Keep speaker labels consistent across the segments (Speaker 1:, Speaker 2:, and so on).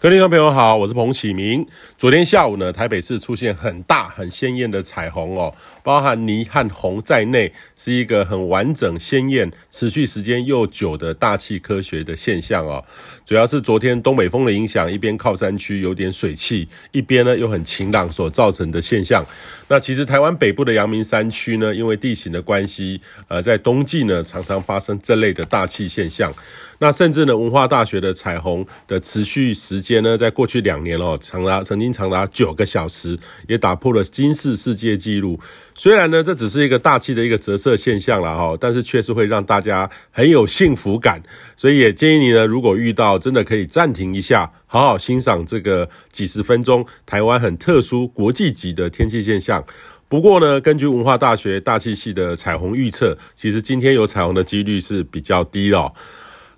Speaker 1: 各位听众朋友好，我是彭启明。昨天下午呢，台北市出现很大、很鲜艳的彩虹哦，包含霓和红在内，是一个很完整、鲜艳、持续时间又久的大气科学的现象哦。主要是昨天东北风的影响，一边靠山区有点水汽，一边呢又很晴朗所造成的现象。那其实台湾北部的阳明山区呢，因为地形的关系，呃，在冬季呢常常发生这类的大气现象。那甚至呢，文化大学的彩虹的持续时间呢，在过去两年哦，长达曾经长达九个小时，也打破了金氏世界纪录。虽然呢，这只是一个大气的一个折射现象了哈，但是确实会让大家很有幸福感。所以也建议你呢，如果遇到真的可以暂停一下，好好欣赏这个几十分钟台湾很特殊国际级的天气现象。不过呢，根据文化大学大气系的彩虹预测，其实今天有彩虹的几率是比较低哦。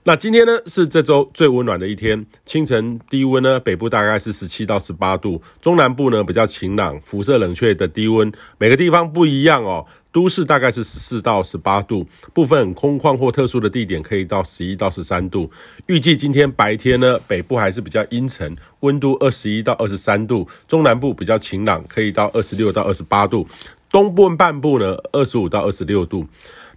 Speaker 1: 那今天呢，是这周最温暖的一天，清晨低温呢，北部大概是十七到十八度，中南部呢比较晴朗，辐射冷却的低温，每个地方不一样哦。都市大概是十四到十八度，部分空旷或特殊的地点可以到十一到十三度。预计今天白天呢，北部还是比较阴沉，温度二十一到二十三度，中南部比较晴朗，可以到二十六到二十八度，东部半部呢二十五到二十六度。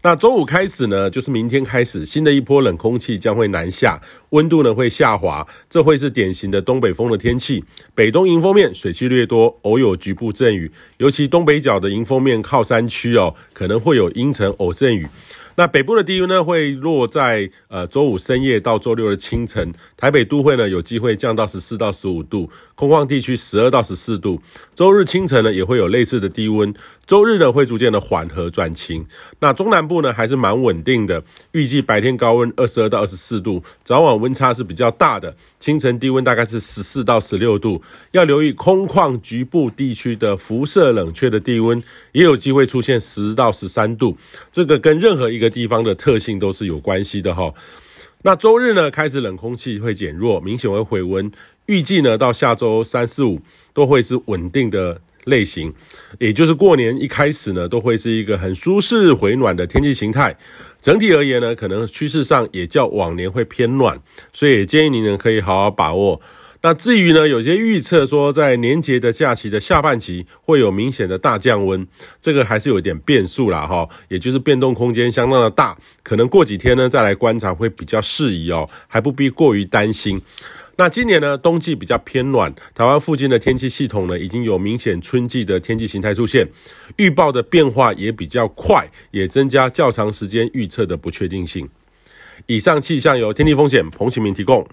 Speaker 1: 那周五开始呢，就是明天开始，新的一波冷空气将会南下，温度呢会下滑，这会是典型的东北风的天气。北东迎风面水汽略多，偶有局部阵雨，尤其东北角的迎风面靠山区哦，可能会有阴沉偶阵雨。那北部的低温呢，会落在呃周五深夜到周六的清晨，台北都会呢有机会降到十四到十五度，空旷地区十二到十四度。周日清晨呢也会有类似的低温，周日呢会逐渐的缓和转晴。那中南部呢还是蛮稳定的，预计白天高温二十二到二十四度，早晚温差是比较大的，清晨低温大概是十四到十六度。要留意空旷局部地区的辐射冷却的低温，也有机会出现十到十三度。这个跟任何一个。个地方的特性都是有关系的哈。那周日呢，开始冷空气会减弱，明显会回温。预计呢，到下周三四五都会是稳定的类型，也就是过年一开始呢，都会是一个很舒适回暖的天气形态。整体而言呢，可能趋势上也较往年会偏暖，所以建议你呢可以好好把握。那至于呢，有些预测说在年节的假期的下半期会有明显的大降温，这个还是有点变数啦哈，也就是变动空间相当的大，可能过几天呢再来观察会比较适宜哦，还不必过于担心。那今年呢，冬季比较偏暖，台湾附近的天气系统呢已经有明显春季的天气形态出现，预报的变化也比较快，也增加较长时间预测的不确定性。以上气象由天气风险彭启明提供。